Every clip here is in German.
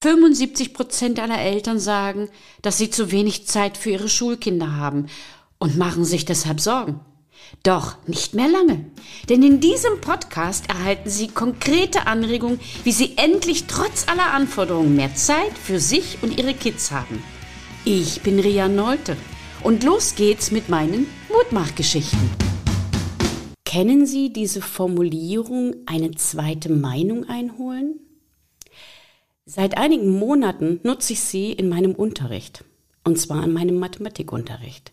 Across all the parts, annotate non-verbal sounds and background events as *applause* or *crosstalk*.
75 Prozent aller Eltern sagen, dass sie zu wenig Zeit für ihre Schulkinder haben und machen sich deshalb Sorgen. Doch nicht mehr lange, denn in diesem Podcast erhalten Sie konkrete Anregungen, wie Sie endlich trotz aller Anforderungen mehr Zeit für sich und Ihre Kids haben. Ich bin Ria Nolte und los geht's mit meinen Mutmachgeschichten. Kennen Sie diese Formulierung eine zweite Meinung einholen? Seit einigen Monaten nutze ich sie in meinem Unterricht, und zwar in meinem Mathematikunterricht.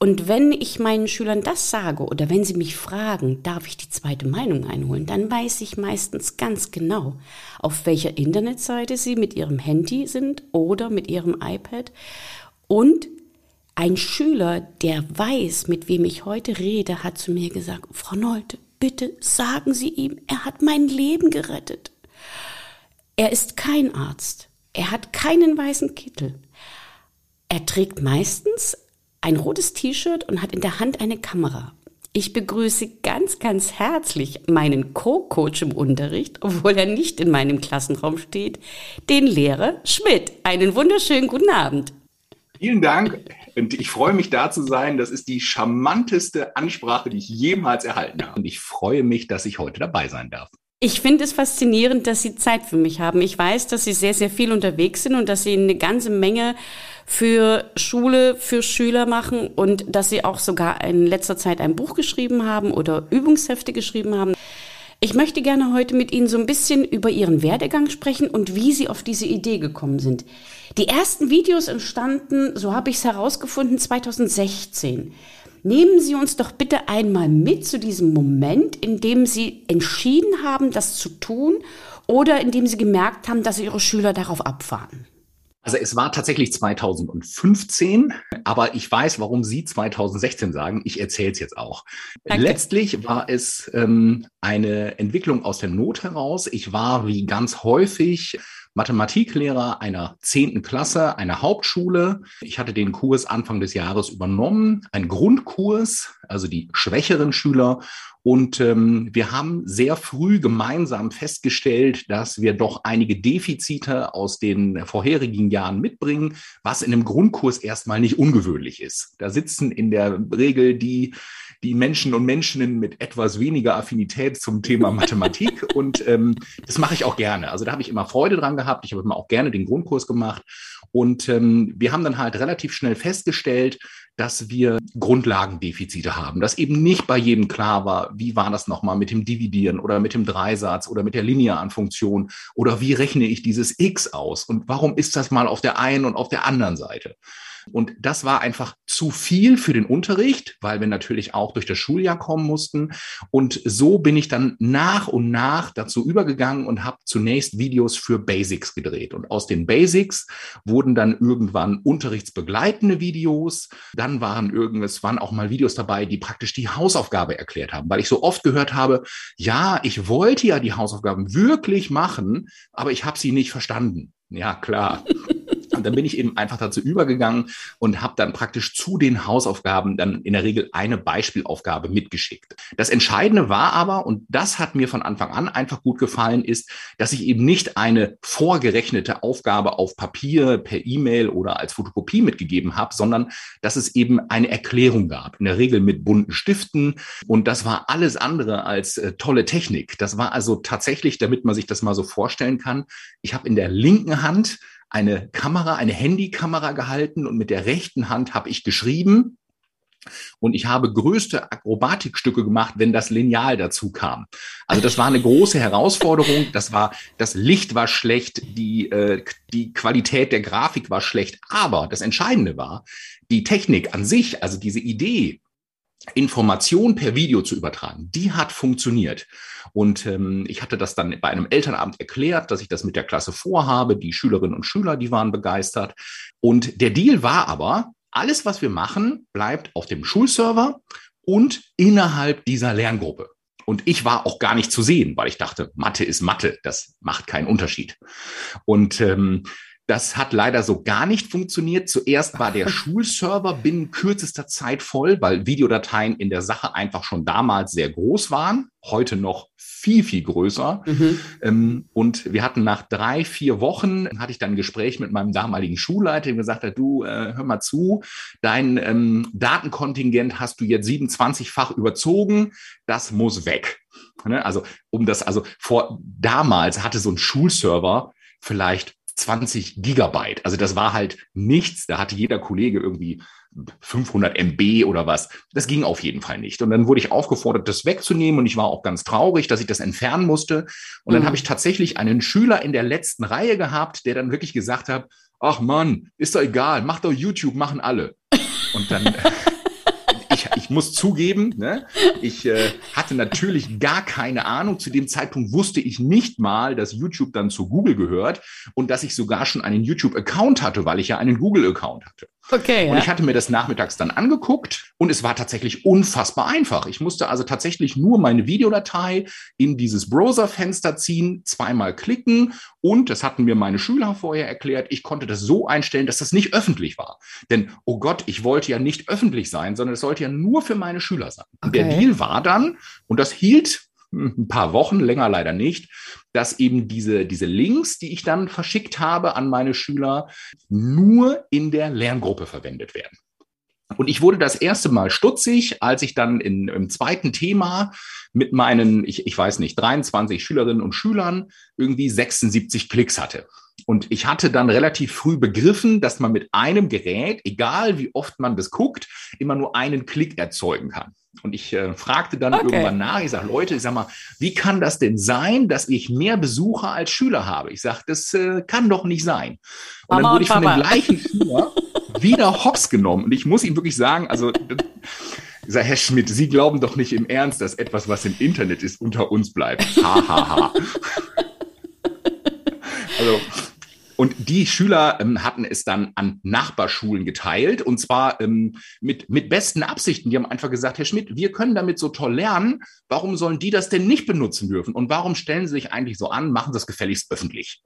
Und wenn ich meinen Schülern das sage oder wenn sie mich fragen, darf ich die zweite Meinung einholen, dann weiß ich meistens ganz genau, auf welcher Internetseite sie mit ihrem Handy sind oder mit ihrem iPad. Und ein Schüler, der weiß, mit wem ich heute rede, hat zu mir gesagt, Frau Nolte, bitte sagen Sie ihm, er hat mein Leben gerettet. Er ist kein Arzt. Er hat keinen weißen Kittel. Er trägt meistens ein rotes T-Shirt und hat in der Hand eine Kamera. Ich begrüße ganz, ganz herzlich meinen Co-Coach im Unterricht, obwohl er nicht in meinem Klassenraum steht, den Lehrer Schmidt. Einen wunderschönen guten Abend. Vielen Dank und ich freue mich da zu sein. Das ist die charmanteste Ansprache, die ich jemals erhalten habe. Und ich freue mich, dass ich heute dabei sein darf. Ich finde es faszinierend, dass Sie Zeit für mich haben. Ich weiß, dass Sie sehr, sehr viel unterwegs sind und dass Sie eine ganze Menge für Schule, für Schüler machen und dass Sie auch sogar in letzter Zeit ein Buch geschrieben haben oder Übungshefte geschrieben haben. Ich möchte gerne heute mit Ihnen so ein bisschen über Ihren Werdegang sprechen und wie Sie auf diese Idee gekommen sind. Die ersten Videos entstanden, so habe ich es herausgefunden, 2016. Nehmen Sie uns doch bitte einmal mit zu diesem Moment, in dem Sie entschieden haben, das zu tun oder in dem Sie gemerkt haben, dass Ihre Schüler darauf abfahren. Also es war tatsächlich 2015, aber ich weiß, warum Sie 2016 sagen. Ich erzähle es jetzt auch. Danke. Letztlich war es ähm, eine Entwicklung aus der Not heraus. Ich war wie ganz häufig Mathematiklehrer einer zehnten Klasse, einer Hauptschule. Ich hatte den Kurs Anfang des Jahres übernommen, ein Grundkurs, also die schwächeren Schüler. Und ähm, wir haben sehr früh gemeinsam festgestellt, dass wir doch einige Defizite aus den vorherigen Jahren mitbringen, was in einem Grundkurs erstmal nicht ungewöhnlich ist. Da sitzen in der Regel die die Menschen und Menschen mit etwas weniger Affinität zum Thema *laughs* Mathematik. und ähm, das mache ich auch gerne. Also da habe ich immer Freude dran gehabt. Ich habe immer auch gerne den Grundkurs gemacht. Und ähm, wir haben dann halt relativ schnell festgestellt, dass wir Grundlagendefizite haben, dass eben nicht bei jedem klar war, wie war das nochmal mit dem Dividieren oder mit dem Dreisatz oder mit der linearen Funktion oder wie rechne ich dieses x aus und warum ist das mal auf der einen und auf der anderen Seite. Und das war einfach zu viel für den Unterricht, weil wir natürlich auch durch das Schuljahr kommen mussten. Und so bin ich dann nach und nach dazu übergegangen und habe zunächst Videos für Basics gedreht. Und aus den Basics wurden dann irgendwann unterrichtsbegleitende Videos. Dann waren irgendwas, waren auch mal Videos dabei, die praktisch die Hausaufgabe erklärt haben, weil ich so oft gehört habe, ja, ich wollte ja die Hausaufgaben wirklich machen, aber ich habe sie nicht verstanden. Ja, klar. Und dann bin ich eben einfach dazu übergegangen und habe dann praktisch zu den Hausaufgaben dann in der Regel eine Beispielaufgabe mitgeschickt. Das Entscheidende war aber, und das hat mir von Anfang an einfach gut gefallen, ist, dass ich eben nicht eine vorgerechnete Aufgabe auf Papier, per E-Mail oder als Fotokopie mitgegeben habe, sondern dass es eben eine Erklärung gab. In der Regel mit bunten Stiften. Und das war alles andere als äh, tolle Technik. Das war also tatsächlich, damit man sich das mal so vorstellen kann, ich habe in der linken Hand eine Kamera, eine Handykamera gehalten und mit der rechten Hand habe ich geschrieben. Und ich habe größte Akrobatikstücke gemacht, wenn das Lineal dazu kam. Also das war eine große Herausforderung. Das war, das Licht war schlecht, die, äh, die Qualität der Grafik war schlecht. Aber das Entscheidende war, die Technik an sich, also diese Idee, Information per Video zu übertragen, die hat funktioniert. Und ähm, ich hatte das dann bei einem Elternabend erklärt, dass ich das mit der Klasse vorhabe. Die Schülerinnen und Schüler, die waren begeistert. Und der Deal war aber, alles, was wir machen, bleibt auf dem Schulserver und innerhalb dieser Lerngruppe. Und ich war auch gar nicht zu sehen, weil ich dachte, Mathe ist Mathe, das macht keinen Unterschied. Und ähm, Das hat leider so gar nicht funktioniert. Zuerst war der Schulserver binnen kürzester Zeit voll, weil Videodateien in der Sache einfach schon damals sehr groß waren, heute noch viel, viel größer. Mhm. Ähm, und wir hatten nach drei, vier Wochen, hatte ich dann ein Gespräch mit meinem damaligen Schulleiter, der gesagt hat, du, äh, hör mal zu, dein ähm, Datenkontingent hast du jetzt 27-fach überzogen, das muss weg. Ne? Also um das, also vor damals hatte so ein Schulserver vielleicht 20 Gigabyte. Also das war halt nichts. Da hatte jeder Kollege irgendwie 500 MB oder was. Das ging auf jeden Fall nicht. Und dann wurde ich aufgefordert, das wegzunehmen. Und ich war auch ganz traurig, dass ich das entfernen musste. Und dann mhm. habe ich tatsächlich einen Schüler in der letzten Reihe gehabt, der dann wirklich gesagt hat, ach Mann, ist doch egal, mach doch YouTube, machen alle. Und dann *laughs* ich, ich muss zugeben, ne, ich äh, hatte natürlich gar keine Ahnung. Zu dem Zeitpunkt wusste ich nicht mal, dass YouTube dann zu Google gehört und dass ich sogar schon einen YouTube-Account hatte, weil ich ja einen Google-Account hatte. Okay. Und ja. ich hatte mir das nachmittags dann angeguckt und es war tatsächlich unfassbar einfach. Ich musste also tatsächlich nur meine Videodatei in dieses Browserfenster ziehen, zweimal klicken und, das hatten mir meine Schüler vorher erklärt, ich konnte das so einstellen, dass das nicht öffentlich war. Denn, oh Gott, ich wollte ja nicht öffentlich sein, sondern es sollte ja nur für meine Schüler sein. Okay. Der Deal war dann, und das hielt ein paar Wochen, länger leider nicht, dass eben diese, diese Links, die ich dann verschickt habe an meine Schüler, nur in der Lerngruppe verwendet werden. Und ich wurde das erste Mal stutzig, als ich dann in, im zweiten Thema mit meinen, ich, ich weiß nicht, 23 Schülerinnen und Schülern irgendwie 76 Klicks hatte. Und ich hatte dann relativ früh begriffen, dass man mit einem Gerät, egal wie oft man das guckt, immer nur einen Klick erzeugen kann. Und ich äh, fragte dann okay. irgendwann nach, ich sage, Leute, ich sag mal, wie kann das denn sein, dass ich mehr Besucher als Schüler habe? Ich sage, das äh, kann doch nicht sein. Und Mama dann wurde ich von dem gleichen Schüler *laughs* wieder hops genommen. Und ich muss ihm wirklich sagen, also ich Herr Schmidt, Sie glauben doch nicht im Ernst, dass etwas, was im Internet ist, unter uns bleibt. Ha, ha, ha. also und die Schüler ähm, hatten es dann an Nachbarschulen geteilt und zwar ähm, mit, mit besten Absichten. Die haben einfach gesagt, Herr Schmidt, wir können damit so toll lernen. Warum sollen die das denn nicht benutzen dürfen? Und warum stellen sie sich eigentlich so an, machen das gefälligst öffentlich?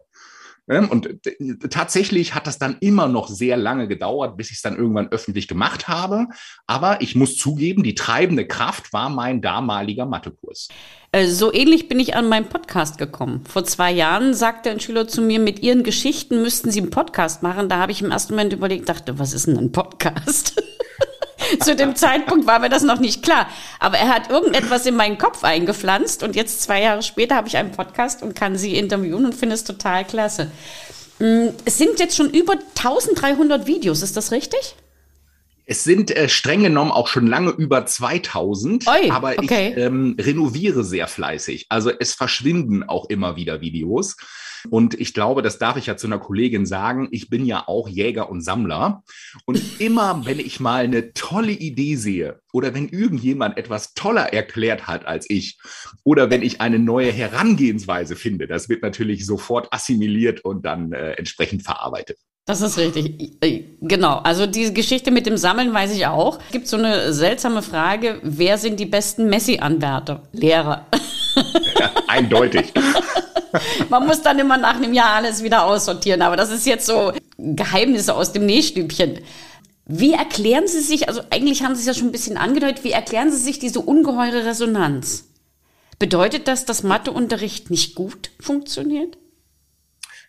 Ähm, und äh, tatsächlich hat das dann immer noch sehr lange gedauert, bis ich es dann irgendwann öffentlich gemacht habe. Aber ich muss zugeben, die treibende Kraft war mein damaliger Mathekurs. Äh, so ähnlich bin ich an meinen Podcast gekommen. Vor zwei Jahren sagte ein Schüler zu mir, mit ihren Geschichten müssten sie einen Podcast machen. Da habe ich im ersten Moment überlegt, dachte, was ist denn ein Podcast? *laughs* Zu dem Zeitpunkt war mir das noch nicht klar. Aber er hat irgendetwas in meinen Kopf eingepflanzt und jetzt zwei Jahre später habe ich einen Podcast und kann sie interviewen und finde es total klasse. Mm, es sind jetzt schon über 1300 Videos, ist das richtig? Es sind äh, streng genommen auch schon lange über 2000, Oi, aber okay. ich ähm, renoviere sehr fleißig. Also es verschwinden auch immer wieder Videos. Und ich glaube, das darf ich ja zu einer Kollegin sagen, ich bin ja auch Jäger und Sammler. Und immer, wenn ich mal eine tolle Idee sehe oder wenn irgendjemand etwas toller erklärt hat als ich oder wenn ich eine neue Herangehensweise finde, das wird natürlich sofort assimiliert und dann äh, entsprechend verarbeitet. Das ist richtig. Genau. Also die Geschichte mit dem Sammeln weiß ich auch. Es gibt so eine seltsame Frage, wer sind die besten Messi-Anwärter? Lehrer. *laughs* Ja, eindeutig. *laughs* *laughs* Man muss dann immer nach einem Jahr alles wieder aussortieren. Aber das ist jetzt so Geheimnisse aus dem Nähstübchen. Wie erklären Sie sich, also eigentlich haben Sie es ja schon ein bisschen angedeutet, wie erklären Sie sich diese ungeheure Resonanz? Bedeutet das, dass Matheunterricht nicht gut funktioniert?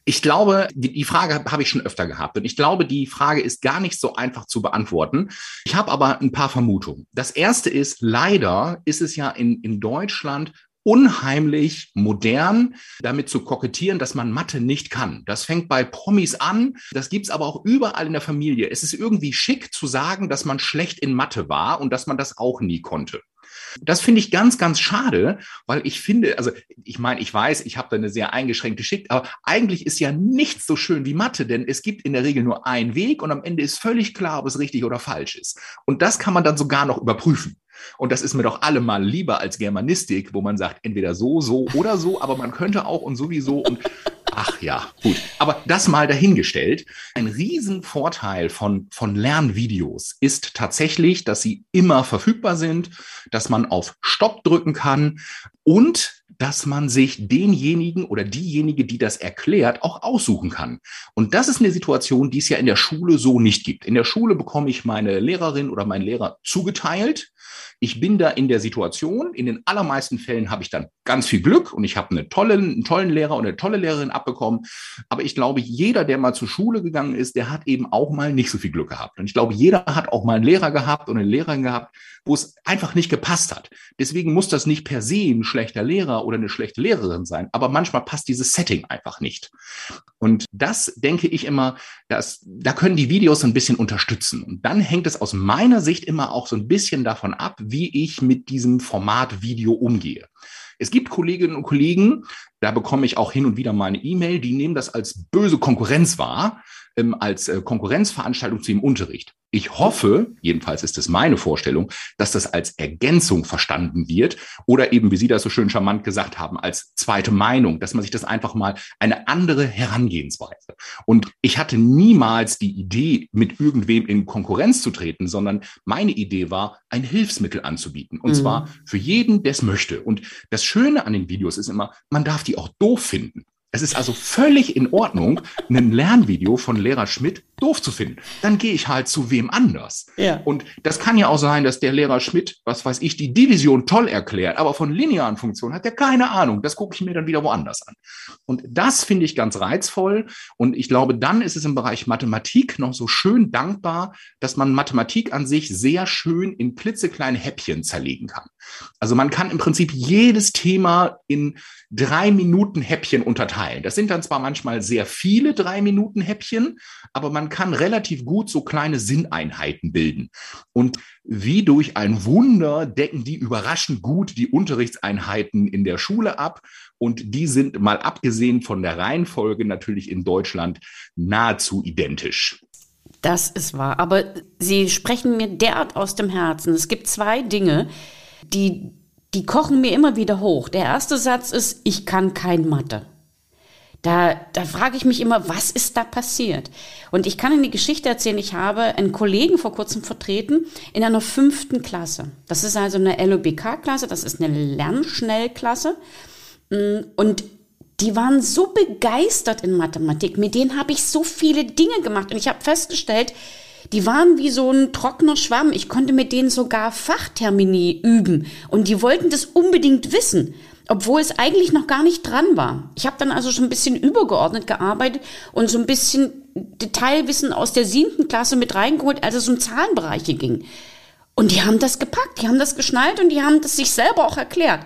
Ich glaube, die, Frage habe ich schon öfter gehabt und ich glaube, die Frage ist gar nicht so einfach zu beantworten. Ich habe aber ein paar Vermutungen. Das erste ist, leider ist es ja in, in Deutschland unheimlich modern, damit zu kokettieren, dass man Mathe nicht kann. Das fängt bei Promis an, das gibt's aber auch überall in der Familie. Es ist irgendwie schick zu sagen, dass man schlecht in Mathe war und dass man das auch nie konnte. Das finde ich ganz, ganz schade, weil ich finde, also ich meine, ich weiß, ich habe da eine sehr eingeschränkte Schicht, aber eigentlich ist ja nichts so schön wie Mathe, denn es gibt in der Regel nur einen Weg und am Ende ist völlig klar, ob es richtig oder falsch ist. Und das kann man dann sogar noch überprüfen. Und das ist mir doch allemal lieber als Germanistik, wo man sagt, entweder so, so oder so, aber man könnte auch und sowieso und Ach ja, gut. Aber das mal dahingestellt. Ein Riesenvorteil von, von Lernvideos ist tatsächlich, dass sie immer verfügbar sind, dass man auf Stopp drücken kann und dass man sich denjenigen oder diejenige, die das erklärt, auch aussuchen kann. Und das ist eine Situation, die es ja in der Schule so nicht gibt. In der Schule bekomme ich meine Lehrerin oder meinen Lehrer zugeteilt. Ich bin da in der Situation. In den allermeisten Fällen habe ich dann ganz viel Glück und ich habe eine tolle, einen tollen Lehrer und eine tolle Lehrerin abbekommen. Aber ich glaube, jeder, der mal zur Schule gegangen ist, der hat eben auch mal nicht so viel Glück gehabt. Und ich glaube, jeder hat auch mal einen Lehrer gehabt und eine Lehrerin gehabt, wo es einfach nicht gepasst hat. Deswegen muss das nicht per se ein schlechter Lehrer oder eine schlechte Lehrerin sein, aber manchmal passt dieses Setting einfach nicht. Und das denke ich immer, dass, da können die Videos ein bisschen unterstützen. Und dann hängt es aus meiner Sicht immer auch so ein bisschen davon ab, wie ich mit diesem Format Video umgehe. Es gibt Kolleginnen und Kollegen, da bekomme ich auch hin und wieder mal eine E-Mail, die nehmen das als böse Konkurrenz wahr, ähm, als äh, Konkurrenzveranstaltung zu dem Unterricht. Ich hoffe, jedenfalls ist es meine Vorstellung, dass das als Ergänzung verstanden wird oder eben, wie Sie das so schön charmant gesagt haben, als zweite Meinung, dass man sich das einfach mal eine andere Herangehensweise. Und ich hatte niemals die Idee, mit irgendwem in Konkurrenz zu treten, sondern meine Idee war, ein Hilfsmittel anzubieten. Und mhm. zwar für jeden, der es möchte. Und das Schöne an den Videos ist immer, man darf die auch doof finden. Es ist also völlig in Ordnung, ein Lernvideo von Lehrer Schmidt doof zu finden. Dann gehe ich halt zu wem anders. Ja. Und das kann ja auch sein, dass der Lehrer Schmidt, was weiß ich, die Division toll erklärt, aber von linearen Funktionen hat er keine Ahnung. Das gucke ich mir dann wieder woanders an. Und das finde ich ganz reizvoll. Und ich glaube, dann ist es im Bereich Mathematik noch so schön dankbar, dass man Mathematik an sich sehr schön in klitzekleine Häppchen zerlegen kann. Also man kann im Prinzip jedes Thema in drei Minuten Häppchen unterteilen. Das sind dann zwar manchmal sehr viele drei Minuten Häppchen, aber man kann relativ gut so kleine Sinneinheiten bilden. Und wie durch ein Wunder decken die überraschend gut die Unterrichtseinheiten in der Schule ab. Und die sind mal abgesehen von der Reihenfolge natürlich in Deutschland nahezu identisch. Das ist wahr. Aber Sie sprechen mir derart aus dem Herzen. Es gibt zwei Dinge, die die kochen mir immer wieder hoch. Der erste Satz ist, ich kann kein Mathe. Da, da frage ich mich immer, was ist da passiert? Und ich kann Ihnen die Geschichte erzählen, ich habe einen Kollegen vor kurzem vertreten in einer fünften Klasse. Das ist also eine LOBK-Klasse, das ist eine Lernschnellklasse. Mm, und die waren so begeistert in Mathematik, mit denen habe ich so viele Dinge gemacht. Und ich habe festgestellt, die waren wie so ein trockener Schwamm. Ich konnte mit denen sogar Fachtermini üben. Und die wollten das unbedingt wissen, obwohl es eigentlich noch gar nicht dran war. Ich habe dann also schon ein bisschen übergeordnet gearbeitet und so ein bisschen Detailwissen aus der siebten Klasse mit reingeholt, als es um Zahlenbereiche ging. Und die haben das gepackt, die haben das geschnallt und die haben das sich selber auch erklärt.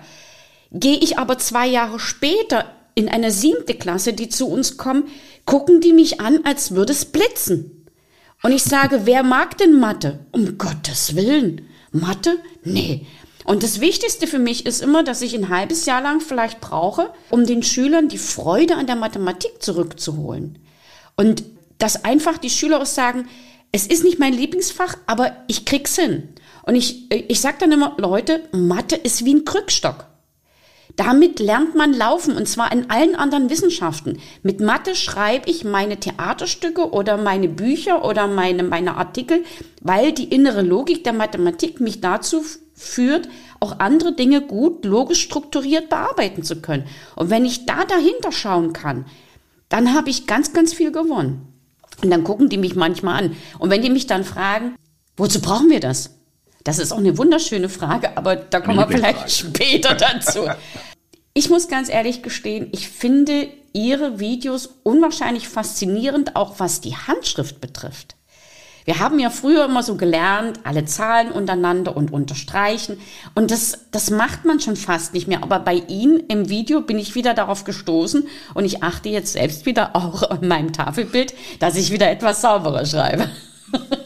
Gehe ich aber zwei Jahre später in eine siebte Klasse, die zu uns kommen, gucken die mich an, als würde es blitzen. Und ich sage, wer mag denn Mathe? Um Gottes Willen. Mathe? Nee. Und das Wichtigste für mich ist immer, dass ich ein halbes Jahr lang vielleicht brauche, um den Schülern die Freude an der Mathematik zurückzuholen. Und dass einfach die Schüler auch sagen, es ist nicht mein Lieblingsfach, aber ich krieg's hin. Und ich, ich sage dann immer, Leute, Mathe ist wie ein Krückstock. Damit lernt man laufen und zwar in allen anderen Wissenschaften. Mit Mathe schreibe ich meine Theaterstücke oder meine Bücher oder meine, meine Artikel, weil die innere Logik der Mathematik mich dazu führt, auch andere Dinge gut logisch strukturiert bearbeiten zu können. Und wenn ich da dahinter schauen kann, dann habe ich ganz, ganz viel gewonnen. Und dann gucken die mich manchmal an. Und wenn die mich dann fragen, wozu brauchen wir das? Das ist auch eine wunderschöne Frage, aber da kommen wir vielleicht später dazu. *laughs* Ich muss ganz ehrlich gestehen, ich finde Ihre Videos unwahrscheinlich faszinierend, auch was die Handschrift betrifft. Wir haben ja früher immer so gelernt, alle Zahlen untereinander und unterstreichen. Und das, das macht man schon fast nicht mehr. Aber bei Ihnen im Video bin ich wieder darauf gestoßen und ich achte jetzt selbst wieder auch an meinem Tafelbild, dass ich wieder etwas sauberer schreibe. *laughs*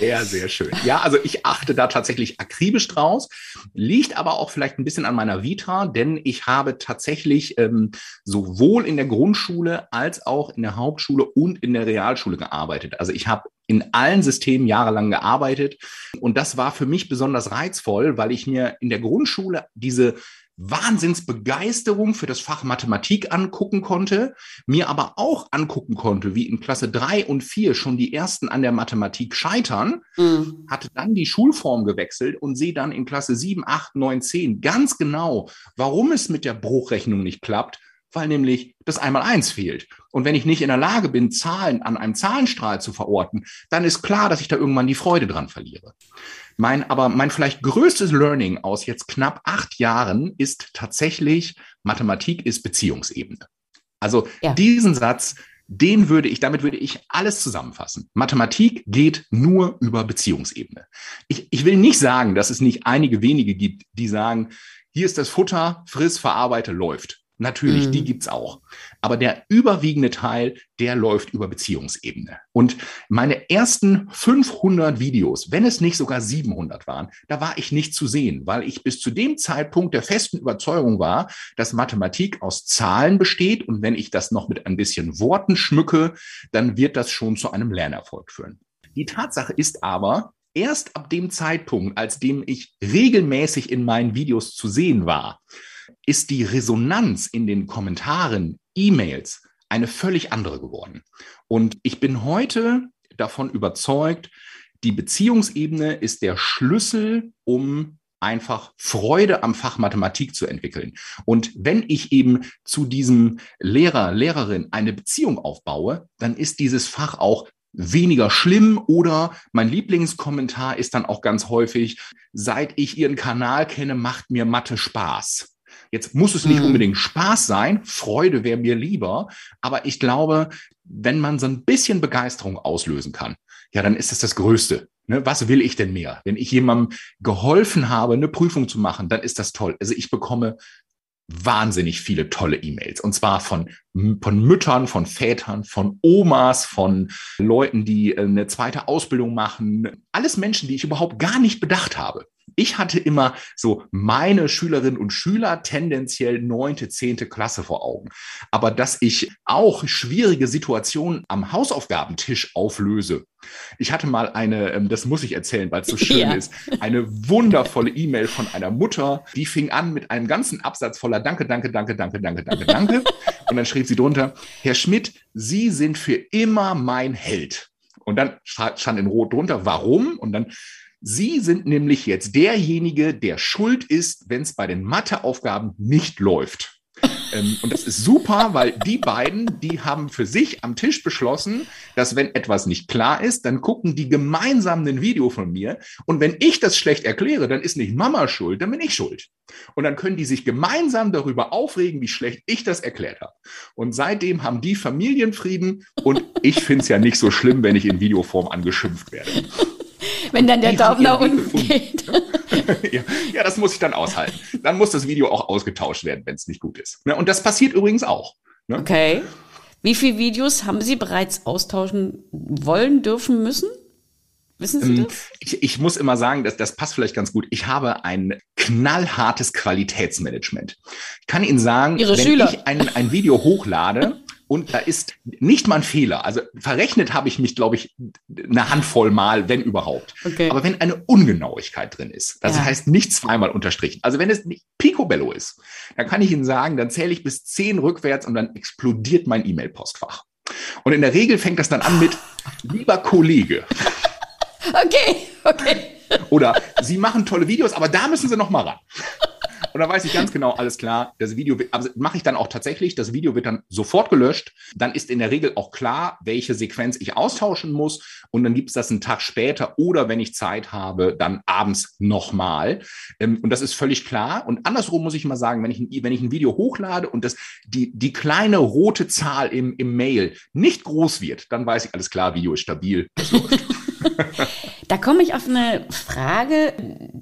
Sehr, sehr schön. Ja, also ich achte da tatsächlich akribisch draus, liegt aber auch vielleicht ein bisschen an meiner Vita, denn ich habe tatsächlich ähm, sowohl in der Grundschule als auch in der Hauptschule und in der Realschule gearbeitet. Also ich habe in allen Systemen jahrelang gearbeitet und das war für mich besonders reizvoll, weil ich mir in der Grundschule diese Wahnsinnsbegeisterung für das Fach Mathematik angucken konnte, mir aber auch angucken konnte, wie in Klasse drei und vier schon die ersten an der Mathematik scheitern, mhm. hatte dann die Schulform gewechselt und sehe dann in Klasse sieben, acht, neun, zehn ganz genau, warum es mit der Bruchrechnung nicht klappt, weil nämlich das Einmaleins fehlt. Und wenn ich nicht in der Lage bin, Zahlen an einem Zahlenstrahl zu verorten, dann ist klar, dass ich da irgendwann die Freude dran verliere. Mein, aber mein vielleicht größtes Learning aus jetzt knapp acht Jahren ist tatsächlich, Mathematik ist Beziehungsebene. Also ja. diesen Satz, den würde ich, damit würde ich alles zusammenfassen. Mathematik geht nur über Beziehungsebene. Ich, ich will nicht sagen, dass es nicht einige wenige gibt, die sagen, hier ist das Futter, friss, verarbeite, läuft. Natürlich, mhm. die gibt's auch. Aber der überwiegende Teil, der läuft über Beziehungsebene. Und meine ersten 500 Videos, wenn es nicht sogar 700 waren, da war ich nicht zu sehen, weil ich bis zu dem Zeitpunkt der festen Überzeugung war, dass Mathematik aus Zahlen besteht und wenn ich das noch mit ein bisschen Worten schmücke, dann wird das schon zu einem Lernerfolg führen. Die Tatsache ist aber, erst ab dem Zeitpunkt, als dem ich regelmäßig in meinen Videos zu sehen war, ist die Resonanz in den Kommentaren, E-Mails eine völlig andere geworden. Und ich bin heute davon überzeugt, die Beziehungsebene ist der Schlüssel, um einfach Freude am Fach Mathematik zu entwickeln. Und wenn ich eben zu diesem Lehrer, Lehrerin eine Beziehung aufbaue, dann ist dieses Fach auch weniger schlimm oder mein Lieblingskommentar ist dann auch ganz häufig, seit ich Ihren Kanal kenne, macht mir Mathe Spaß. Jetzt muss es nicht mhm. unbedingt Spaß sein, Freude wäre mir lieber, aber ich glaube, wenn man so ein bisschen Begeisterung auslösen kann, ja, dann ist das das Größte. Ne? Was will ich denn mehr? Wenn ich jemandem geholfen habe, eine Prüfung zu machen, dann ist das toll. Also ich bekomme wahnsinnig viele tolle E-Mails. Und zwar von, von Müttern, von Vätern, von Omas, von Leuten, die äh, eine zweite Ausbildung machen. Alles Menschen, die ich überhaupt gar nicht bedacht habe. Ich hatte immer so meine Schülerinnen und Schüler tendenziell neunte, zehnte Klasse vor Augen. Aber dass ich auch schwierige Situationen am Hausaufgabentisch auflöse. Ich hatte mal eine, ähm, das muss ich erzählen, weil es so *laughs* schön ja. ist, eine wundervolle E-Mail von einer Mutter, die fing an mit einem ganzen Absatz voller Danke, danke, danke, danke, danke, danke, danke. Und dann schrieb sie drunter, Herr Schmidt, Sie sind für immer mein Held. Und dann stand in Rot drunter, warum? Und dann Sie sind nämlich jetzt derjenige, der schuld ist, wenn es bei den Matheaufgaben nicht läuft. ähm, und das ist super, weil die beiden, die haben für sich am Tisch beschlossen, dass wenn etwas nicht klar ist, dann gucken die gemeinsam ein Video von mir. Und wenn ich das schlecht erkläre, dann ist nicht Mama schuld, dann bin ich schuld. Und dann können die sich gemeinsam darüber aufregen, wie schlecht ich das erklärt habe. Und seitdem haben die Familienfrieden und ich finde es ja nicht so schlimm, wenn ich in Videoform angeschimpft werde. Wenn dann der Daumen nach unten geht. *laughs* ja, ja, das muss ich dann aushalten. Dann muss das Video auch ausgetauscht werden, wenn es nicht gut ist. Ne, und das passiert übrigens auch. Ne? Okay. Wie viele Videos haben Sie bereits austauschen wollen, dürfen, müssen? Wissen Sie ähm, das? Ich, ich, muss immer sagen, dass das passt vielleicht ganz gut. Ich habe ein knallhartes Qualitätsmanagement. Ich kann Ihnen sagen, Ihre wenn Schüler. ich ein, ein Video hochlade, *laughs* und da ist nicht mal ein Fehler. Also verrechnet habe ich mich, glaube ich, eine Handvoll Mal, wenn überhaupt. Okay. Aber wenn eine Ungenauigkeit drin ist, das ja. heißt nicht zweimal unterstrichen. Also wenn es nicht Picobello ist, dann kann ich Ihnen sagen, dann zähle ich bis zehn rückwärts und dann explodiert mein E-Mail-Postfach. Und in der Regel fängt das dann an mit, lieber Kollege. *laughs* Okay, okay. Oder Sie machen tolle Videos, aber da müssen Sie noch mal ran. Und da weiß ich ganz genau, alles klar, das Video mache ich dann auch tatsächlich, das Video wird dann sofort gelöscht. Dann ist in der Regel auch klar, welche Sequenz ich austauschen muss. Und dann gibt es das einen Tag später oder wenn ich Zeit habe, dann abends nochmal. Ähm, und das ist völlig klar. Und andersrum muss ich mal sagen, wenn ich, wenn ich ein Video hochlade und das, die, die kleine rote Zahl im, im Mail nicht groß wird, dann weiß ich, alles klar, Video ist stabil, das läuft. *laughs* Da komme ich auf eine Frage,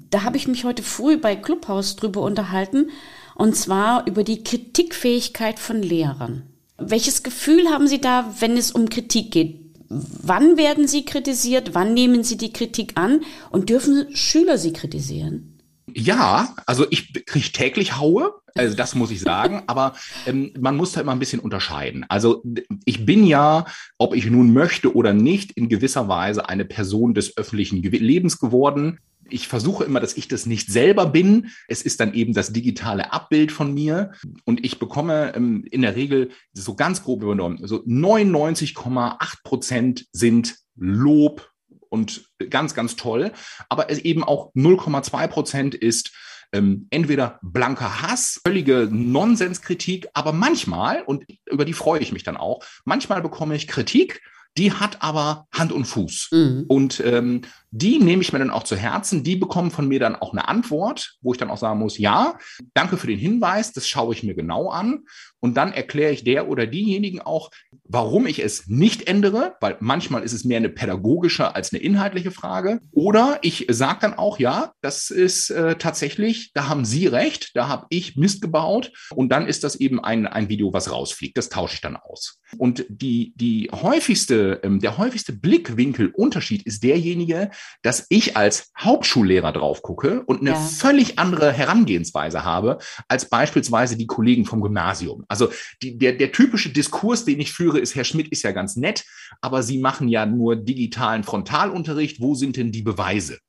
da habe ich mich heute früh bei Clubhouse drüber unterhalten, und zwar über die Kritikfähigkeit von Lehrern. Welches Gefühl haben Sie da, wenn es um Kritik geht? Wann werden Sie kritisiert? Wann nehmen Sie die Kritik an? Und dürfen Schüler Sie kritisieren? Ja, also ich kriege täglich Haue, also das muss ich sagen, *laughs* aber ähm, man muss da immer ein bisschen unterscheiden. Also ich bin ja, ob ich nun möchte oder nicht, in gewisser Weise eine Person des öffentlichen Lebens geworden. Ich versuche immer, dass ich das nicht selber bin. Es ist dann eben das digitale Abbild von mir. Und ich bekomme ähm, in der Regel so ganz grob übernommen, so 99,8 Prozent sind Lob und ganz, ganz toll. Aber es eben auch 0,2 Prozent ist ähm, entweder blanker Hass, völlige Nonsenskritik, aber manchmal, und über die freue ich mich dann auch, manchmal bekomme ich Kritik, die hat aber Hand und Fuß. Mhm. Und ähm, die nehme ich mir dann auch zu Herzen. Die bekommen von mir dann auch eine Antwort, wo ich dann auch sagen muss, ja, danke für den Hinweis, das schaue ich mir genau an. Und dann erkläre ich der oder diejenigen auch, warum ich es nicht ändere, weil manchmal ist es mehr eine pädagogische als eine inhaltliche Frage. Oder ich sage dann auch, ja, das ist äh, tatsächlich, da haben Sie recht, da habe ich Mist gebaut. Und dann ist das eben ein, ein Video, was rausfliegt. Das tausche ich dann aus. Und die, die häufigste, ähm, der häufigste Blickwinkelunterschied ist derjenige, dass ich als Hauptschullehrer drauf gucke und eine ja. völlig andere Herangehensweise habe als beispielsweise die Kollegen vom Gymnasium. Also die, der, der typische Diskurs, den ich führe, ist, Herr Schmidt ist ja ganz nett, aber Sie machen ja nur digitalen Frontalunterricht. Wo sind denn die Beweise?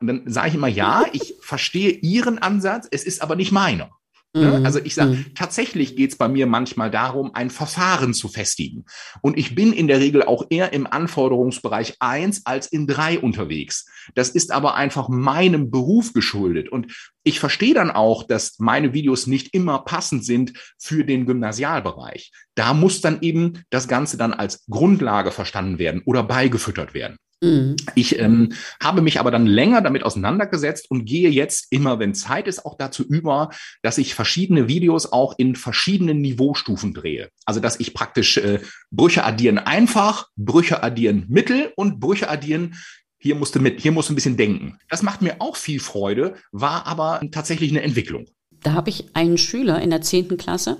Und dann sage ich immer, ja, *laughs* ich verstehe Ihren Ansatz, es ist aber nicht meiner. Ne? Mhm. Also ich sage, mhm. tatsächlich geht es bei mir manchmal darum, ein Verfahren zu festigen. Und ich bin in der Regel auch eher im Anforderungsbereich eins als in drei unterwegs. Das ist aber einfach meinem Beruf geschuldet. Und ich verstehe dann auch, dass meine Videos nicht immer passend sind für den Gymnasialbereich. Da muss dann eben das Ganze dann als Grundlage verstanden werden oder beigefüttert werden. Mhm. Ich ähm, habe mich aber dann länger damit auseinandergesetzt und gehe jetzt immer, wenn Zeit ist, auch dazu über, dass ich verschiedene Videos auch in verschiedenen Niveaustufen drehe. Also dass ich praktisch äh, Brüche addieren einfach, Brüche addieren mittel und Brüche addieren hier musste mit, hier musst du ein bisschen denken. Das macht mir auch viel Freude, war aber tatsächlich eine Entwicklung. Da habe ich einen Schüler in der zehnten Klasse,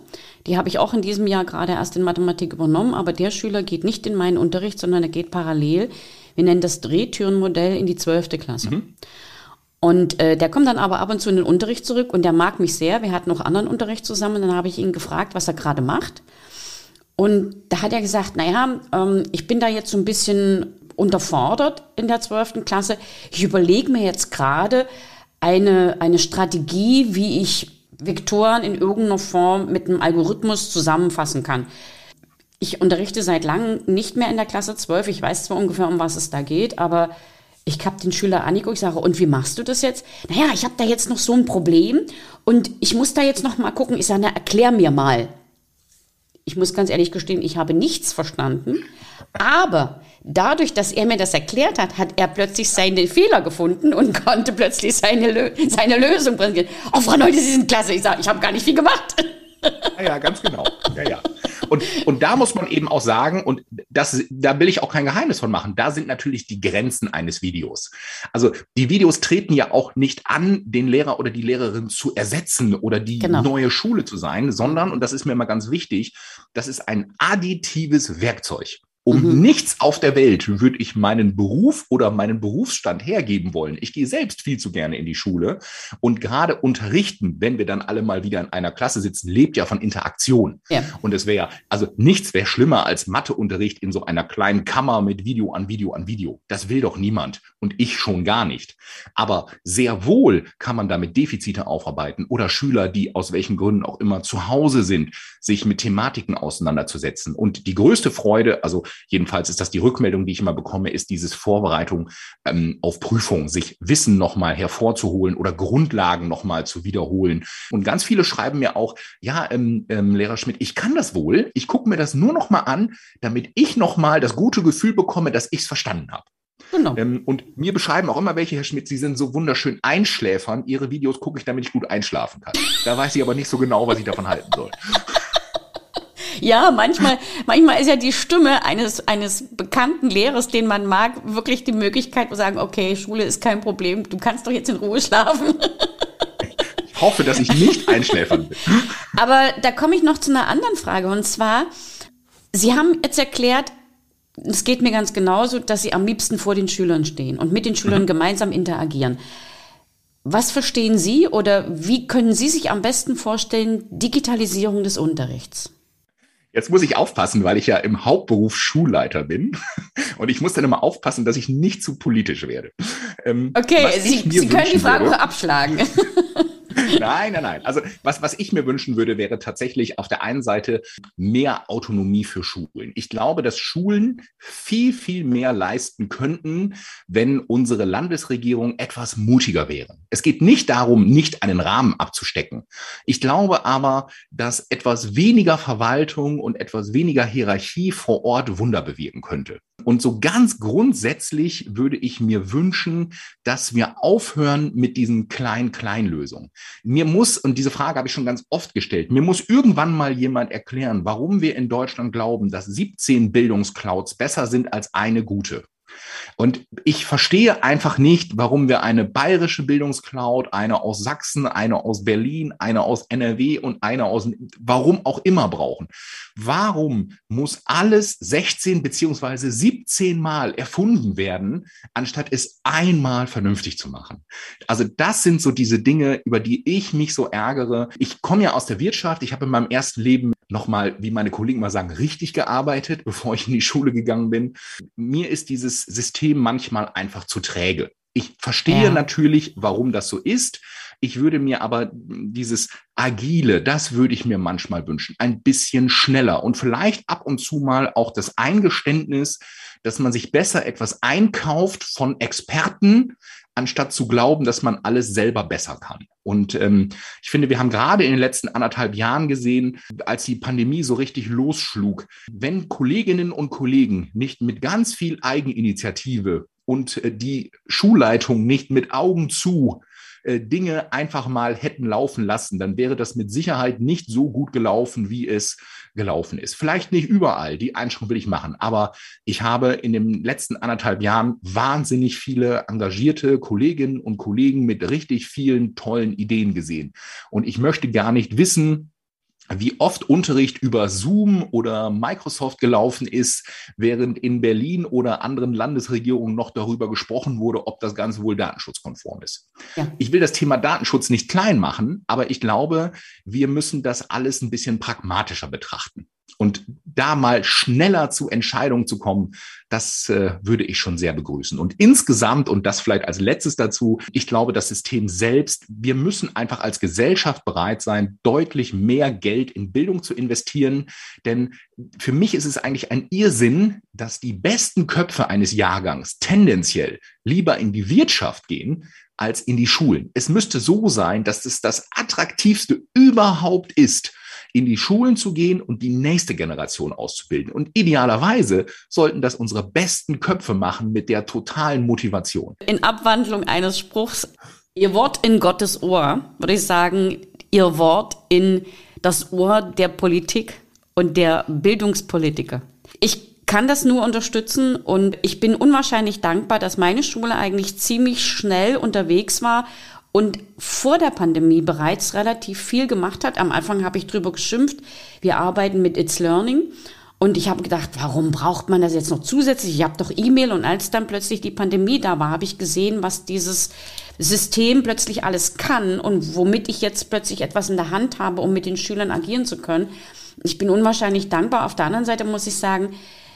die habe ich auch in diesem Jahr gerade erst in Mathematik übernommen, aber der Schüler geht nicht in meinen Unterricht, sondern er geht parallel wir nennen das Drehtürenmodell in die zwölfte Klasse. Mhm. Und äh, der kommt dann aber ab und zu in den Unterricht zurück und der mag mich sehr. Wir hatten noch anderen Unterricht zusammen. Dann habe ich ihn gefragt, was er gerade macht. Und da hat er gesagt, naja, ähm, ich bin da jetzt so ein bisschen unterfordert in der zwölften Klasse. Ich überlege mir jetzt gerade eine, eine Strategie, wie ich Vektoren in irgendeiner Form mit einem Algorithmus zusammenfassen kann. Ich unterrichte seit langem nicht mehr in der Klasse 12. Ich weiß zwar ungefähr, um was es da geht, aber ich habe den Schüler Anniko, ich sage, und wie machst du das jetzt? Naja, ich habe da jetzt noch so ein Problem und ich muss da jetzt noch mal gucken. Ich sage, na, erklär mir mal. Ich muss ganz ehrlich gestehen, ich habe nichts verstanden. Aber dadurch, dass er mir das erklärt hat, hat er plötzlich seine Fehler gefunden und *laughs* konnte plötzlich seine, seine Lösung bringen. Oh, Frau Leute, Sie sind klasse. Ich sage, ich habe gar nicht viel gemacht. Ja, ja, ganz genau. Ja, ja. Und, und da muss man eben auch sagen, und das, da will ich auch kein Geheimnis von machen, da sind natürlich die Grenzen eines Videos. Also die Videos treten ja auch nicht an, den Lehrer oder die Lehrerin zu ersetzen oder die genau. neue Schule zu sein, sondern, und das ist mir immer ganz wichtig, das ist ein additives Werkzeug. Um mhm. nichts auf der Welt würde ich meinen Beruf oder meinen Berufsstand hergeben wollen. Ich gehe selbst viel zu gerne in die Schule und gerade unterrichten, wenn wir dann alle mal wieder in einer Klasse sitzen, lebt ja von Interaktion. Ja. Und es wäre, also nichts wäre schlimmer als Matheunterricht in so einer kleinen Kammer mit Video an Video an Video. Das will doch niemand und ich schon gar nicht. Aber sehr wohl kann man damit Defizite aufarbeiten oder Schüler, die aus welchen Gründen auch immer zu Hause sind, sich mit Thematiken auseinanderzusetzen. Und die größte Freude, also Jedenfalls ist das die Rückmeldung, die ich immer bekomme, ist dieses Vorbereitung ähm, auf Prüfung, sich Wissen nochmal hervorzuholen oder Grundlagen nochmal zu wiederholen. Und ganz viele schreiben mir auch, ja, ähm, ähm, Lehrer Schmidt, ich kann das wohl, ich gucke mir das nur nochmal an, damit ich nochmal das gute Gefühl bekomme, dass ich es verstanden habe. Genau. Ähm, und mir beschreiben auch immer welche, Herr Schmidt, Sie sind so wunderschön einschläfern. Ihre Videos gucke ich, damit ich gut einschlafen kann. Da weiß ich aber nicht so genau, was ich davon halten soll. Ja, manchmal, manchmal ist ja die Stimme eines, eines bekannten Lehrers, den man mag, wirklich die Möglichkeit zu sagen, okay, Schule ist kein Problem, du kannst doch jetzt in Ruhe schlafen. Ich hoffe, dass ich nicht einschläfern bin. Aber da komme ich noch zu einer anderen Frage und zwar, Sie haben jetzt erklärt, es geht mir ganz genauso, dass Sie am liebsten vor den Schülern stehen und mit den Schülern mhm. gemeinsam interagieren. Was verstehen Sie oder wie können Sie sich am besten vorstellen, Digitalisierung des Unterrichts? Jetzt muss ich aufpassen, weil ich ja im Hauptberuf Schulleiter bin. *laughs* Und ich muss dann immer aufpassen, dass ich nicht zu politisch werde. Ähm, okay, Sie, Sie können die Frage würde, abschlagen. *laughs* *laughs* Nein, nein, nein. Also was, was ich mir wünschen würde, wäre tatsächlich auf der einen Seite mehr Autonomie für Schulen. Ich glaube, dass Schulen viel, viel mehr leisten könnten, wenn unsere Landesregierung etwas mutiger wäre. Es geht nicht darum, nicht einen Rahmen abzustecken. Ich glaube aber, dass etwas weniger Verwaltung und etwas weniger Hierarchie vor Ort Wunder bewirken könnte. Und so ganz grundsätzlich würde ich mir wünschen, dass wir aufhören mit diesen Klein-Klein-Lösungen. Mir muss, und diese Frage habe ich schon ganz oft gestellt, mir muss irgendwann mal jemand erklären, warum wir in Deutschland glauben, dass 17 Bildungsclouds besser sind als eine gute. Und ich verstehe einfach nicht, warum wir eine bayerische Bildungscloud, eine aus Sachsen, eine aus Berlin, eine aus NRW und eine aus, warum auch immer brauchen. Warum muss alles 16 beziehungsweise 17 Mal erfunden werden, anstatt es einmal vernünftig zu machen? Also das sind so diese Dinge, über die ich mich so ärgere. Ich komme ja aus der Wirtschaft. Ich habe in meinem ersten Leben nochmal, wie meine Kollegen mal sagen, richtig gearbeitet, *laughs* bevor ich in die Schule gegangen bin. Mir ist dieses System manchmal einfach zu träge. Ich verstehe ja. natürlich, warum das so ist. Ich würde mir aber dieses Agile, das würde ich mir manchmal wünschen, ein bisschen schneller und vielleicht ab und zu mal auch das Eingeständnis, dass man sich besser etwas einkauft von Experten, anstatt zu glauben, dass man alles selber besser kann. Und ähm, ich finde, wir haben gerade in den letzten anderthalb Jahren gesehen, als die Pandemie so richtig losschlug, wenn Kolleginnen und Kollegen nicht mit ganz viel Eigeninitiative und äh, die Schulleitung nicht mit Augen zu äh, Dinge einfach mal hätten laufen lassen, dann wäre das mit Sicherheit nicht so gut gelaufen, wie es gelaufen ist. Vielleicht nicht überall, die Einschränkung will ich machen, aber ich habe in den letzten anderthalb Jahren wahnsinnig viele engagierte Kolleginnen und Kollegen mit richtig vielen tollen Ideen gesehen. Und ich möchte gar nicht wissen, wie oft Unterricht über Zoom oder Microsoft gelaufen ist, während in Berlin oder anderen Landesregierungen noch darüber gesprochen wurde, ob das Ganze wohl datenschutzkonform ist. Ja. Ich will das Thema Datenschutz nicht klein machen, aber ich glaube, wir müssen das alles ein bisschen pragmatischer betrachten. Und da mal schneller zu Entscheidungen zu kommen, das äh, würde ich schon sehr begrüßen. Und insgesamt, und das vielleicht als letztes dazu, ich glaube, das System selbst, wir müssen einfach als Gesellschaft bereit sein, deutlich mehr Geld in Bildung zu investieren. Denn für mich ist es eigentlich ein Irrsinn, dass die besten Köpfe eines Jahrgangs tendenziell lieber in die Wirtschaft gehen, als in die Schulen. Es müsste so sein, dass es das attraktivste überhaupt ist, in die Schulen zu gehen und die nächste Generation auszubilden. Und idealerweise sollten das unsere besten Köpfe machen mit der totalen Motivation. In Abwandlung eines Spruchs, Ihr Wort in Gottes Ohr, würde ich sagen, Ihr Wort in das Ohr der Politik und der Bildungspolitiker. Ich kann das nur unterstützen und ich bin unwahrscheinlich dankbar, dass meine Schule eigentlich ziemlich schnell unterwegs war und vor der Pandemie bereits relativ viel gemacht hat. Am Anfang habe ich drüber geschimpft. Wir arbeiten mit It's Learning. Und ich habe gedacht, warum braucht man das jetzt noch zusätzlich? Ich habe doch E-Mail und als dann plötzlich die Pandemie da war, habe ich gesehen, was dieses System plötzlich alles kann und womit ich jetzt plötzlich etwas in der Hand habe, um mit den Schülern agieren zu können. Ich bin unwahrscheinlich dankbar. Auf der anderen Seite muss ich sagen,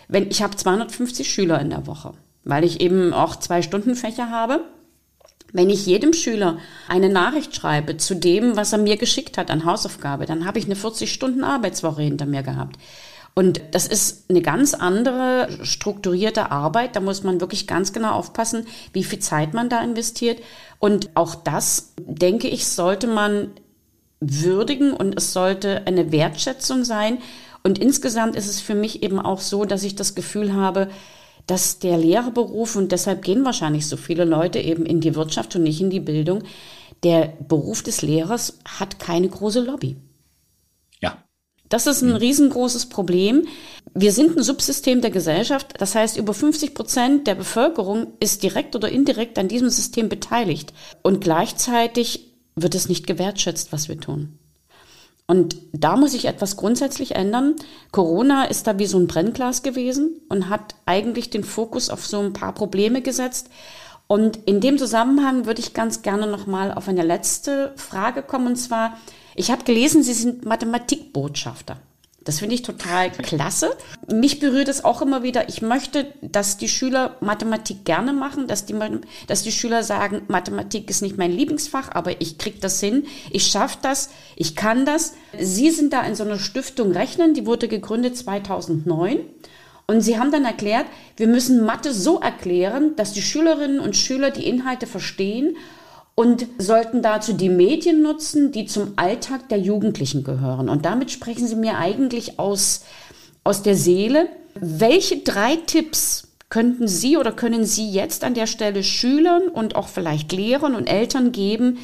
wenn ich habe 250 Schüler in der Woche, weil ich eben auch zwei Stundenfächer habe wenn ich jedem Schüler eine Nachricht schreibe zu dem, was er mir geschickt hat an Hausaufgabe, dann habe ich eine 40 Stunden Arbeitswoche hinter mir gehabt. Und das ist eine ganz andere strukturierte Arbeit. Da muss man wirklich ganz genau aufpassen, wie viel Zeit man da investiert. Und auch das, denke ich, sollte man würdigen und es sollte eine Wertschätzung sein. Und insgesamt ist es für mich eben auch so, dass ich das Gefühl habe, dass der Lehrerberuf, und deshalb gehen wahrscheinlich so viele Leute eben in die Wirtschaft und nicht in die Bildung, der Beruf des Lehrers hat keine große Lobby. Ja. Das ist ein riesengroßes Problem. Wir sind ein Subsystem der Gesellschaft. Das heißt, über 50 Prozent der Bevölkerung ist direkt oder indirekt an diesem System beteiligt. Und gleichzeitig wird es nicht gewertschätzt, was wir tun. Und da muss sich etwas grundsätzlich ändern. Corona ist da wie so ein Brennglas gewesen und hat eigentlich den Fokus auf so ein paar Probleme gesetzt. Und in dem Zusammenhang würde ich ganz gerne nochmal auf eine letzte Frage kommen. Und zwar, ich habe gelesen, Sie sind Mathematikbotschafter. Das finde ich total klasse. Mich berührt es auch immer wieder. Ich möchte, dass die Schüler Mathematik gerne machen, dass die, dass die Schüler sagen, Mathematik ist nicht mein Lieblingsfach, aber ich kriege das hin, ich schaffe das, ich kann das. Sie sind da in so einer Stiftung Rechnen, die wurde gegründet 2009. Und sie haben dann erklärt, wir müssen Mathe so erklären, dass die Schülerinnen und Schüler die Inhalte verstehen und sollten dazu die Medien nutzen, die zum Alltag der Jugendlichen gehören. Und damit sprechen Sie mir eigentlich aus, aus der Seele. Welche drei Tipps könnten Sie oder können Sie jetzt an der Stelle Schülern und auch vielleicht Lehrern und Eltern geben,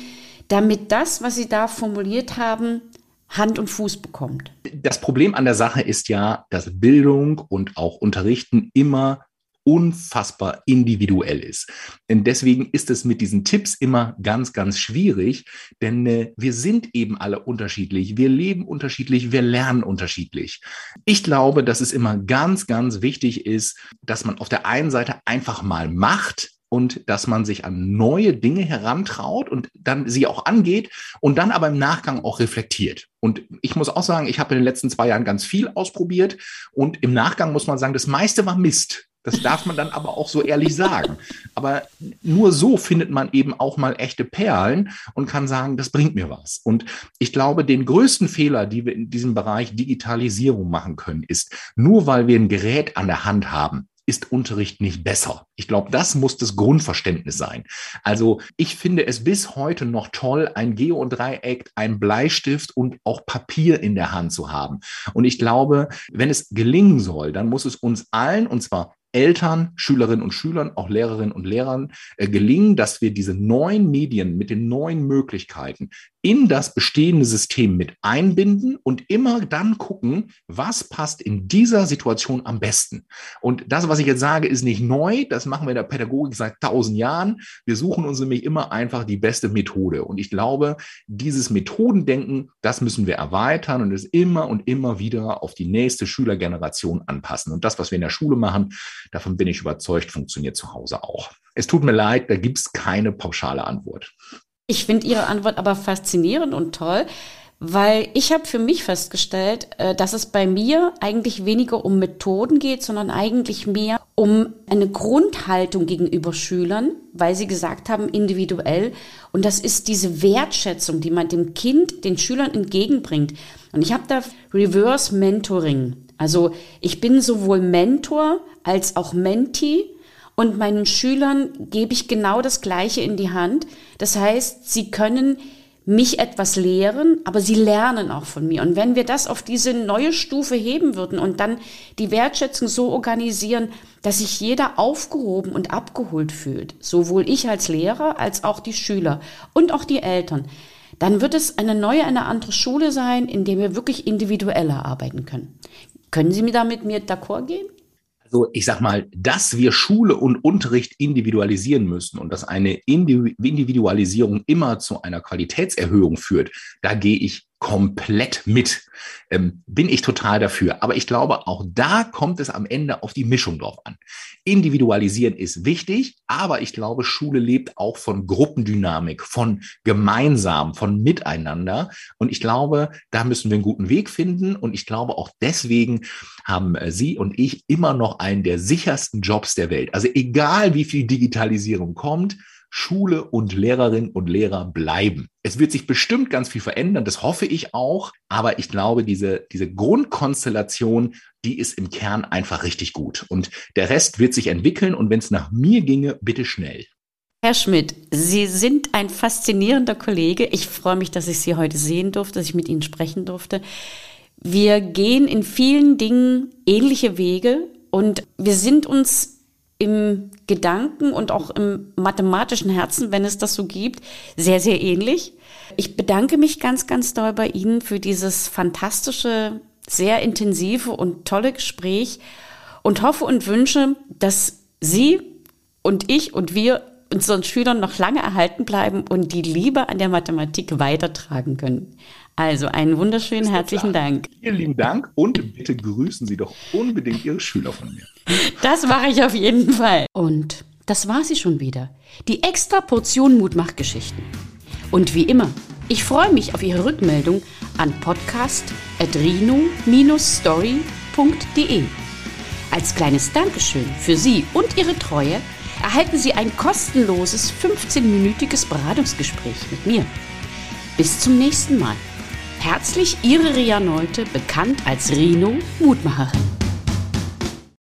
damit das, was Sie da formuliert haben, Hand und Fuß bekommt? Das Problem an der Sache ist ja, dass Bildung und auch Unterrichten immer unfassbar individuell ist. Und deswegen ist es mit diesen Tipps immer ganz, ganz schwierig, denn äh, wir sind eben alle unterschiedlich, wir leben unterschiedlich, wir lernen unterschiedlich. Ich glaube, dass es immer ganz, ganz wichtig ist, dass man auf der einen Seite einfach mal macht, und dass man sich an neue Dinge herantraut und dann sie auch angeht und dann aber im Nachgang auch reflektiert. Und ich muss auch sagen, ich habe in den letzten zwei Jahren ganz viel ausprobiert und im Nachgang muss man sagen, das meiste war Mist. Das darf man dann aber auch so ehrlich sagen. Aber nur so findet man eben auch mal echte Perlen und kann sagen, das bringt mir was. Und ich glaube, den größten Fehler, die wir in diesem Bereich Digitalisierung machen können, ist, nur weil wir ein Gerät an der Hand haben, ist Unterricht nicht besser. Ich glaube, das muss das Grundverständnis sein. Also ich finde es bis heute noch toll, ein Geodreieck, ein Bleistift und auch Papier in der Hand zu haben. Und ich glaube, wenn es gelingen soll, dann muss es uns allen, und zwar Eltern, Schülerinnen und Schülern, auch Lehrerinnen und Lehrern äh, gelingen, dass wir diese neuen Medien mit den neuen Möglichkeiten in das bestehende System mit einbinden und immer dann gucken, was passt in dieser Situation am besten. Und das, was ich jetzt sage, ist nicht neu. Das machen wir in der Pädagogik seit tausend Jahren. Wir suchen uns nämlich immer einfach die beste Methode. Und ich glaube, dieses Methodendenken, das müssen wir erweitern und es immer und immer wieder auf die nächste Schülergeneration anpassen. Und das, was wir in der Schule machen, davon bin ich überzeugt, funktioniert zu Hause auch. Es tut mir leid, da gibt es keine pauschale Antwort. Ich finde Ihre Antwort aber faszinierend und toll, weil ich habe für mich festgestellt, äh, dass es bei mir eigentlich weniger um Methoden geht, sondern eigentlich mehr um eine Grundhaltung gegenüber Schülern, weil sie gesagt haben, individuell. Und das ist diese Wertschätzung, die man dem Kind, den Schülern entgegenbringt. Und ich habe da Reverse Mentoring. Also ich bin sowohl Mentor als auch Mentee und meinen Schülern gebe ich genau das Gleiche in die Hand. Das heißt, sie können mich etwas lehren, aber sie lernen auch von mir. Und wenn wir das auf diese neue Stufe heben würden und dann die Wertschätzung so organisieren, dass sich jeder aufgehoben und abgeholt fühlt, sowohl ich als Lehrer als auch die Schüler und auch die Eltern, dann wird es eine neue, eine andere Schule sein, in der wir wirklich individueller arbeiten können. Können Sie mir da mit mir d'accord gehen? Also ich sag mal, dass wir Schule und Unterricht individualisieren müssen und dass eine Individualisierung immer zu einer Qualitätserhöhung führt, da gehe ich komplett mit. Ähm, bin ich total dafür. Aber ich glaube, auch da kommt es am Ende auf die Mischung drauf an. Individualisieren ist wichtig, aber ich glaube, Schule lebt auch von Gruppendynamik, von gemeinsam, von Miteinander. Und ich glaube, da müssen wir einen guten Weg finden. Und ich glaube, auch deswegen haben äh, Sie und ich immer noch einen der sichersten Jobs der Welt. Also egal, wie viel Digitalisierung kommt, Schule und Lehrerinnen und Lehrer bleiben. Es wird sich bestimmt ganz viel verändern, das hoffe ich auch, aber ich glaube, diese, diese Grundkonstellation, die ist im Kern einfach richtig gut. Und der Rest wird sich entwickeln und wenn es nach mir ginge, bitte schnell. Herr Schmidt, Sie sind ein faszinierender Kollege. Ich freue mich, dass ich Sie heute sehen durfte, dass ich mit Ihnen sprechen durfte. Wir gehen in vielen Dingen ähnliche Wege und wir sind uns im Gedanken und auch im mathematischen Herzen, wenn es das so gibt, sehr, sehr ähnlich. Ich bedanke mich ganz, ganz doll bei Ihnen für dieses fantastische, sehr intensive und tolle Gespräch und hoffe und wünsche, dass Sie und ich und wir unseren Schülern noch lange erhalten bleiben und die Liebe an der Mathematik weitertragen können. Also einen wunderschönen herzlichen klar. Dank. Vielen lieben Dank und bitte grüßen Sie doch unbedingt Ihre Schüler von mir. Das mache ich auf jeden Fall. Und das war sie schon wieder. Die extra Portion Mutmachgeschichten. Und wie immer, ich freue mich auf Ihre Rückmeldung an podcast.rino-story.de. Als kleines Dankeschön für Sie und Ihre Treue erhalten Sie ein kostenloses 15-minütiges Beratungsgespräch mit mir. Bis zum nächsten Mal. Herzlich Ihre Ria Neute, bekannt als Rino Mutmacherin.